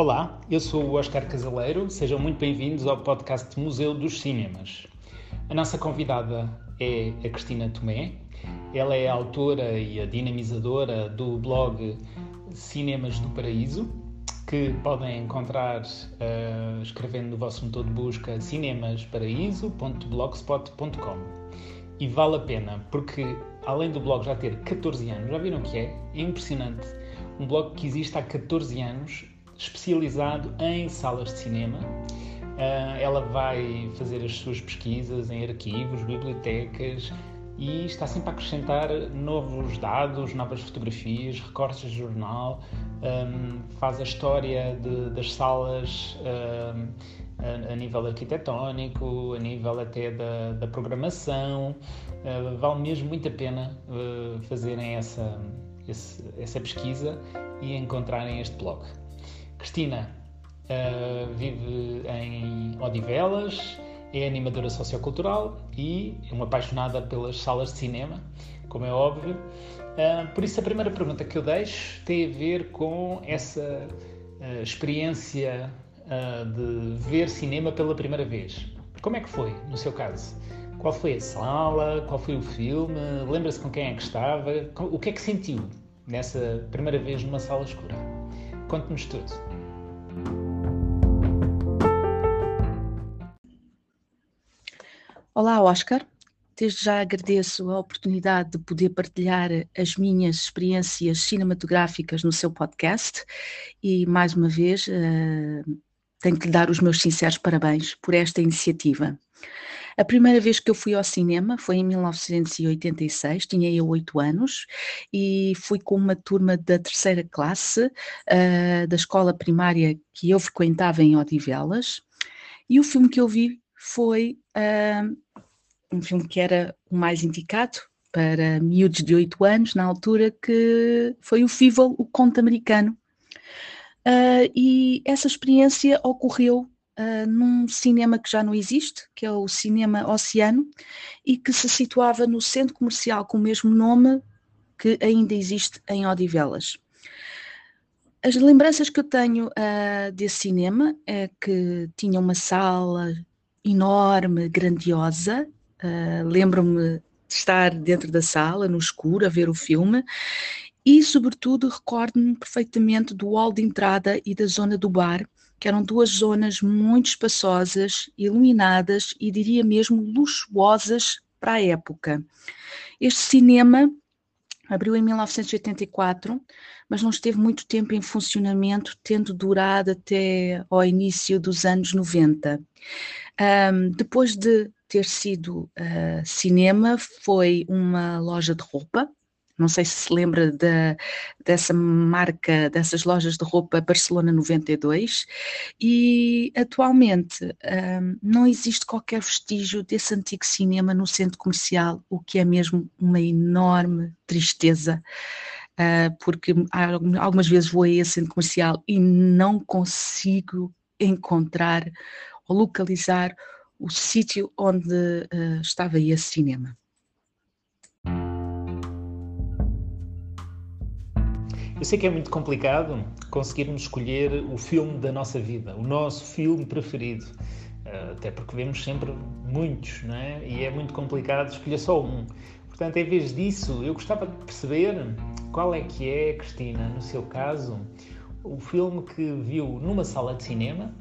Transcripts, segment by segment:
Olá, eu sou o Oscar Casaleiro, sejam muito bem-vindos ao podcast Museu dos Cinemas. A nossa convidada é a Cristina Tomé, ela é a autora e a dinamizadora do blog Cinemas do Paraíso, que podem encontrar uh, escrevendo no vosso motor de busca cinemasparaíso.blogspot.com. E vale a pena, porque além do blog já ter 14 anos, já viram o que é? É impressionante. Um blog que existe há 14 anos, especializado em salas de cinema. Uh, ela vai fazer as suas pesquisas em arquivos, bibliotecas e está sempre a acrescentar novos dados, novas fotografias, recortes de jornal, um, faz a história de, das salas um, a, nível arquitetónico, a nível até da, da programação. Uh, vale mesmo muito a pena uh, fazerem essa, essa pesquisa e encontrarem este blog. Cristina uh, vive em Odivelas, é animadora sociocultural e é uma apaixonada pelas salas de cinema, como é óbvio. Uh, por isso, a primeira pergunta que eu deixo tem a ver com essa uh, experiência de ver cinema pela primeira vez. Como é que foi, no seu caso? Qual foi a sala? Qual foi o filme? Lembra-se com quem é que estava? O que é que sentiu nessa primeira vez numa sala escura? Conte-nos tudo. Olá, Oscar. Desde já agradeço a oportunidade de poder partilhar as minhas experiências cinematográficas no seu podcast e, mais uma vez, uh, tenho que lhe dar os meus sinceros parabéns por esta iniciativa. A primeira vez que eu fui ao cinema foi em 1986, tinha eu oito anos, e fui com uma turma da terceira classe uh, da escola primária que eu frequentava em Odivelas, e o filme que eu vi foi uh, um filme que era o mais indicado para miúdos de 8 anos, na altura, que foi o Fível, o conto americano. Uh, e essa experiência ocorreu uh, num cinema que já não existe, que é o Cinema Oceano, e que se situava no centro comercial com o mesmo nome que ainda existe em Odivelas. As lembranças que eu tenho uh, desse cinema é que tinha uma sala enorme, grandiosa, Uh, Lembro-me de estar dentro da sala, no escuro, a ver o filme, e, sobretudo, recordo-me perfeitamente do hall de entrada e da zona do bar, que eram duas zonas muito espaçosas, iluminadas e, diria mesmo, luxuosas para a época. Este cinema abriu em 1984, mas não esteve muito tempo em funcionamento, tendo durado até ao início dos anos 90. Um, depois de ter sido uh, cinema, foi uma loja de roupa. Não sei se se lembra de, dessa marca, dessas lojas de roupa Barcelona 92, e atualmente um, não existe qualquer vestígio desse antigo cinema no centro comercial, o que é mesmo uma enorme tristeza. Uh, porque algumas vezes vou a esse centro comercial e não consigo encontrar ou localizar o sítio onde uh, estava esse cinema. Eu sei que é muito complicado conseguirmos escolher o filme da nossa vida, o nosso filme preferido, uh, até porque vemos sempre muitos, não é? E é muito complicado escolher só um. Portanto, em vez disso, eu gostava de perceber qual é que é, Cristina, no seu caso, o filme que viu numa sala de cinema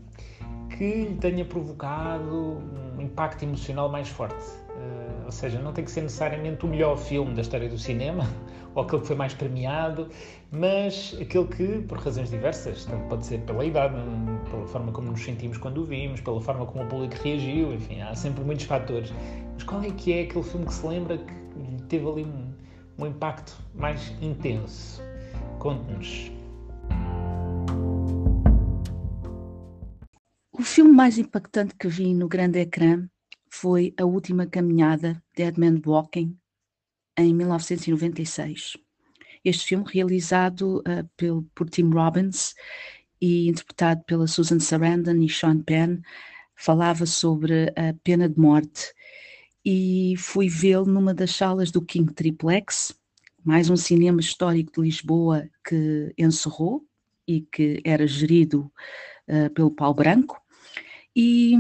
que lhe tenha provocado um impacto emocional mais forte. Uh, ou seja, não tem que ser necessariamente o melhor filme da história do cinema, ou aquele que foi mais premiado, mas aquele que, por razões diversas, tanto pode ser pela idade, pela forma como nos sentimos quando o vimos, pela forma como o público reagiu, enfim, há sempre muitos fatores. Mas qual é que é aquele filme que se lembra que teve ali um, um impacto mais intenso? Conte-nos. O filme mais impactante que vi no grande ecrã foi A Última Caminhada, Dead Man Walking, em 1996. Este filme, realizado uh, pelo, por Tim Robbins e interpretado pela Susan Sarandon e Sean Penn, falava sobre a pena de morte e fui vê-lo numa das salas do King Triplex, mais um cinema histórico de Lisboa que encerrou e que era gerido uh, pelo Paulo Branco. E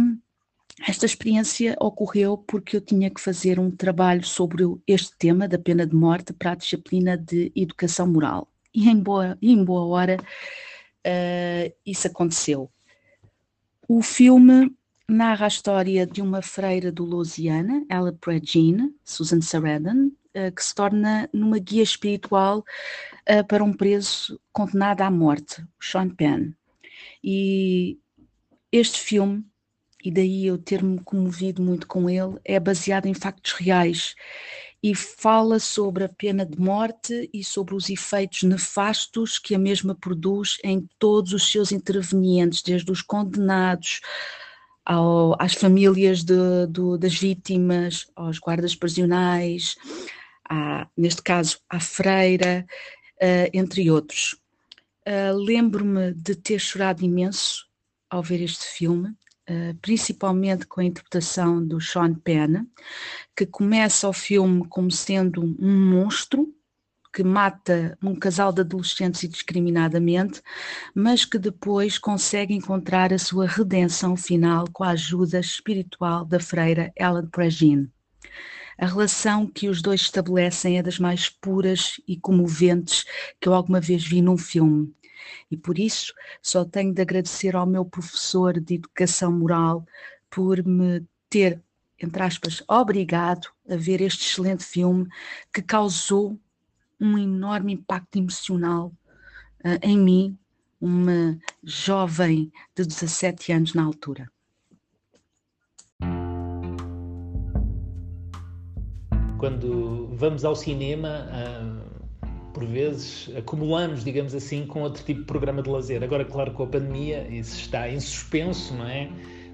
esta experiência ocorreu porque eu tinha que fazer um trabalho sobre este tema da pena de morte para a disciplina de educação moral. E em boa, em boa hora uh, isso aconteceu. O filme narra a história de uma freira do Louisiana, Ella Pregine, Susan Sarandon, uh, que se torna numa guia espiritual uh, para um preso condenado à morte, Sean Penn. E este filme, e daí eu ter-me comovido muito com ele, é baseado em factos reais e fala sobre a pena de morte e sobre os efeitos nefastos que a mesma produz em todos os seus intervenientes, desde os condenados ao, às famílias de, do, das vítimas, aos guardas prisionais, à, neste caso à freira, uh, entre outros. Uh, Lembro-me de ter chorado imenso ao ver este filme, uh, principalmente com a interpretação do Sean Penn, que começa o filme como sendo um monstro, que mata um casal de adolescentes indiscriminadamente, mas que depois consegue encontrar a sua redenção final com a ajuda espiritual da freira Ellen Pregine. A relação que os dois estabelecem é das mais puras e comoventes que eu alguma vez vi num filme. E por isso só tenho de agradecer ao meu professor de educação moral por me ter, entre aspas, obrigado a ver este excelente filme que causou um enorme impacto emocional uh, em mim, uma jovem de 17 anos na altura. Quando vamos ao cinema, uh, por vezes acumulamos, digamos assim, com outro tipo de programa de lazer. Agora, claro, com a pandemia, isso está em suspenso, não é?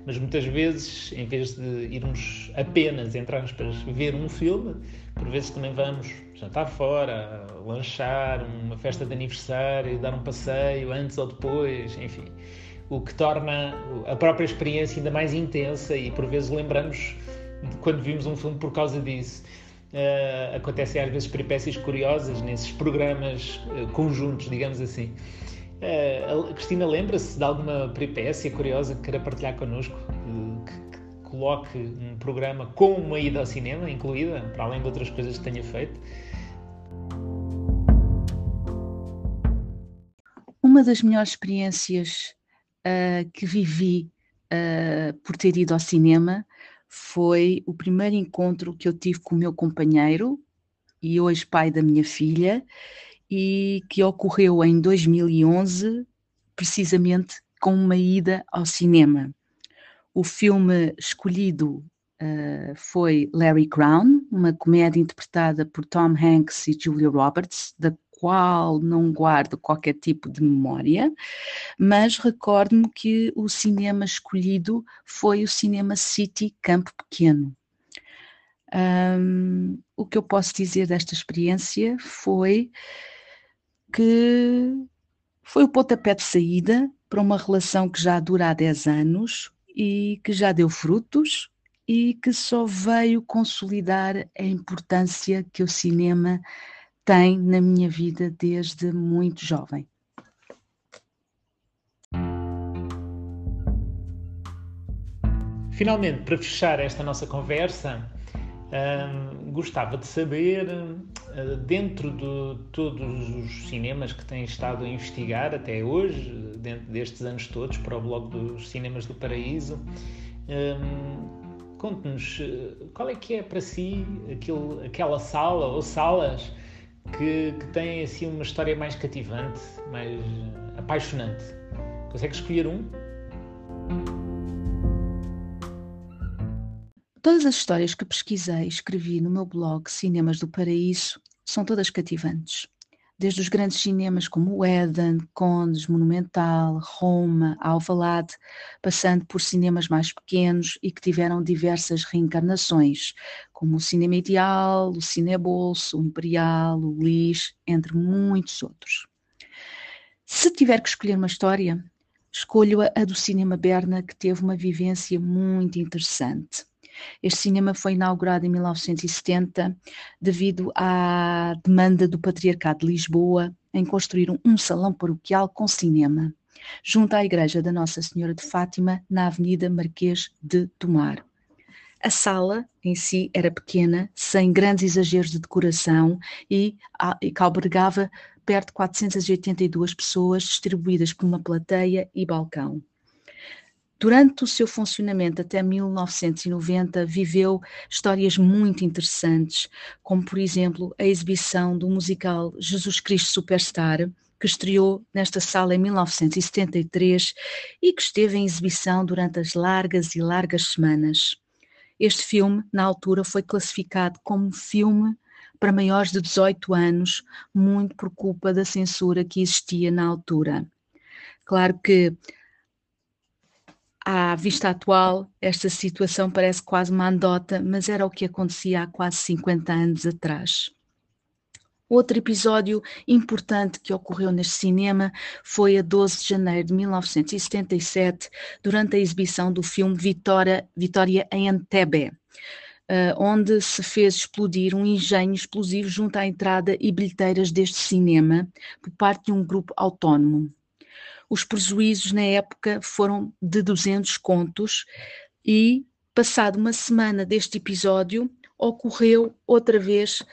Mas muitas vezes, em vez de irmos apenas, entre aspas, ver um filme, por vezes também vamos jantar fora, lanchar, uma festa de aniversário, dar um passeio antes ou depois, enfim. O que torna a própria experiência ainda mais intensa e por vezes lembramos de quando vimos um filme por causa disso. Uh, acontecem às vezes peripécias curiosas nesses programas uh, conjuntos, digamos assim. Uh, Cristina lembra-se de alguma peripécia curiosa que queira partilhar connosco? coloque um programa com uma ida ao cinema incluída, para além de outras coisas que tenha feito. Uma das melhores experiências uh, que vivi uh, por ter ido ao cinema foi o primeiro encontro que eu tive com o meu companheiro e hoje pai da minha filha e que ocorreu em 2011, precisamente com uma ida ao cinema. O filme escolhido uh, foi Larry Crown, uma comédia interpretada por Tom Hanks e Julia Roberts, da qual não guardo qualquer tipo de memória, mas recordo-me que o cinema escolhido foi o Cinema City Campo Pequeno. Um, o que eu posso dizer desta experiência foi que foi o pontapé de saída para uma relação que já dura há 10 anos, e que já deu frutos e que só veio consolidar a importância que o cinema tem na minha vida desde muito jovem. Finalmente, para fechar esta nossa conversa, gostava de saber, uh, dentro de todos os cinemas que têm estado a investigar até hoje, dentro destes anos todos, para o blog dos Cinemas do Paraíso, hum, conte-nos qual é que é para si aquela sala ou salas que, que têm assim uma história mais cativante, mais apaixonante. Consegue escolher um? Todas as histórias que pesquisei e escrevi no meu blog Cinemas do Paraíso são todas cativantes. Desde os grandes cinemas como o Éden, Condes, Monumental, Roma, Alvalade, passando por cinemas mais pequenos e que tiveram diversas reencarnações, como o Cinema Ideal, o Cinebolso, o Imperial, o Lis, entre muitos outros. Se tiver que escolher uma história, escolho a do Cinema Berna, que teve uma vivência muito interessante Este cinema foi inaugurado em 1970 devido à demanda do Patriarcado de Lisboa em construir um salão paroquial com cinema, junto à Igreja da Nossa Senhora de Fátima, na Avenida Marquês de Tomar. A sala em si era pequena, sem grandes exageros de decoração e, e que albergava perto de 482 pessoas distribuídas por uma plateia e balcão. Durante o seu funcionamento até 1990, viveu histórias muito interessantes, como, por exemplo, a exibição do musical Jesus Cristo Superstar, que estreou nesta sala em 1973 e que esteve em exibição durante as largas e largas semanas. Este filme, na altura, foi classificado como filme para maiores de 18 anos, muito por culpa da censura que existia na altura. Claro que, à vista atual, esta situação parece quase uma andota, mas era o que acontecia há quase 50 anos atrás. Outro episódio importante que ocorreu neste cinema foi a 12 de janeiro de 1977, durante a exibição do filme Vitória, Vitória em Antebé, uh, onde se fez explodir um engenho explosivo junto à entrada e bilheteiras deste cinema por parte de um grupo autónomo. Os prejuízos na época foram de 200 contos e, passado uma semana deste episódio, ocorreu outra vez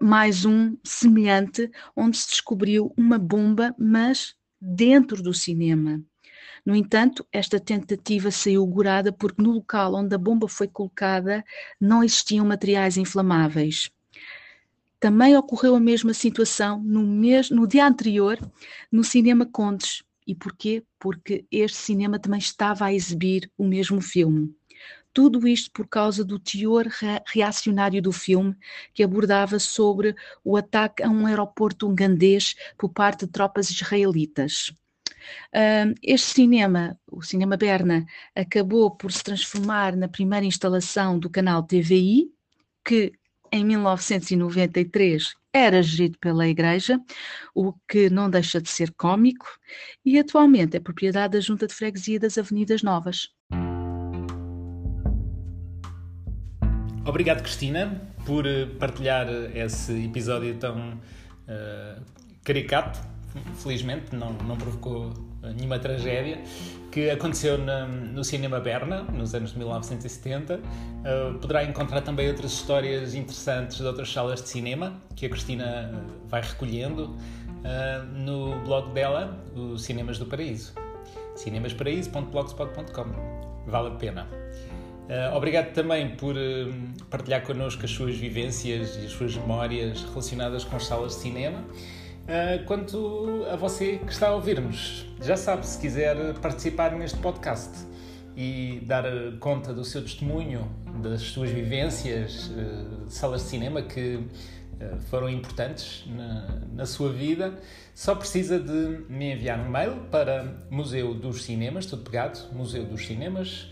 mais um semelhante, onde se descobriu uma bomba, mas dentro do cinema. No entanto, esta tentativa saiu gurada porque no local onde a bomba foi colocada não existiam materiais inflamáveis. Também ocorreu a mesma situação no, mês, no dia anterior no Cinema Contes. E porquê? Porque este cinema também estava a exibir o mesmo filme. Tudo isto por causa do teor reacionário do filme, que abordava sobre o ataque a um aeroporto ugandês por parte de tropas israelitas. este cinema, o Cinema Berna, acabou por se transformar na primeira instalação do canal TVI, que em 1993 era gerido pela Igreja, o que não deixa de ser cômico, e atualmente é propriedade da Junta de Freguesia das Avenidas Novas. Obrigado, Cristina, por eh, partilhar esse episódio tão uh, caricato. Felizmente, não, não provocou nenhuma tragédia que aconteceu na, no Cinema Berna, nos anos de 1970. Uh, poderá encontrar também outras histórias interessantes de outras salas de cinema que a Cristina vai recolhendo uh, no blog dela, o Cinemas do Paraíso. cinemasparaíso.blogspot.com. Vale a pena. Uh, obrigado também por partilhar connosco as suas vivências e as suas memórias relacionadas com as salas de cinema. Uh, quanto a você que está a ouvir-nos, já sabe, se quiser participar neste podcast e dar conta do seu testemunho, das suas vivências, de salas de cinema que foram importantes na, na, sua vida, só precisa de me enviar um mail para Museu dos Cinemas, tudo pegado, Museu dos Cinemas,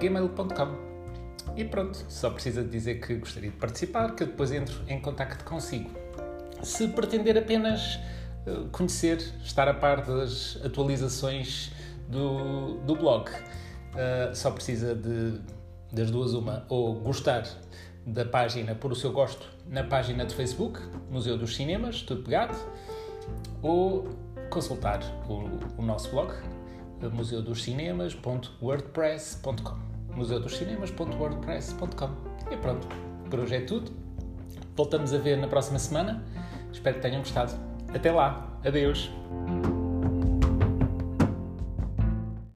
gmail.com. E pronto, só precisa dizer que gostaria de participar, que eu depois entro em contacto consigo. Se pretender apenas eh, conhecer, estar a par das atualizações do, do blog, uh, só precisa de, das duas uma, ou gostar da página, por o seu gosto, na página de Facebook, Museu dos Cinemas, tudo pegado, ou consultar o, o nosso blog, museudoscinemas.wordpress.com museudoscinemas.wordpress.com E pronto, por hoje é tudo. Voltamos a ver na próxima semana. Espero que tenham gostado. Até lá. Adeus.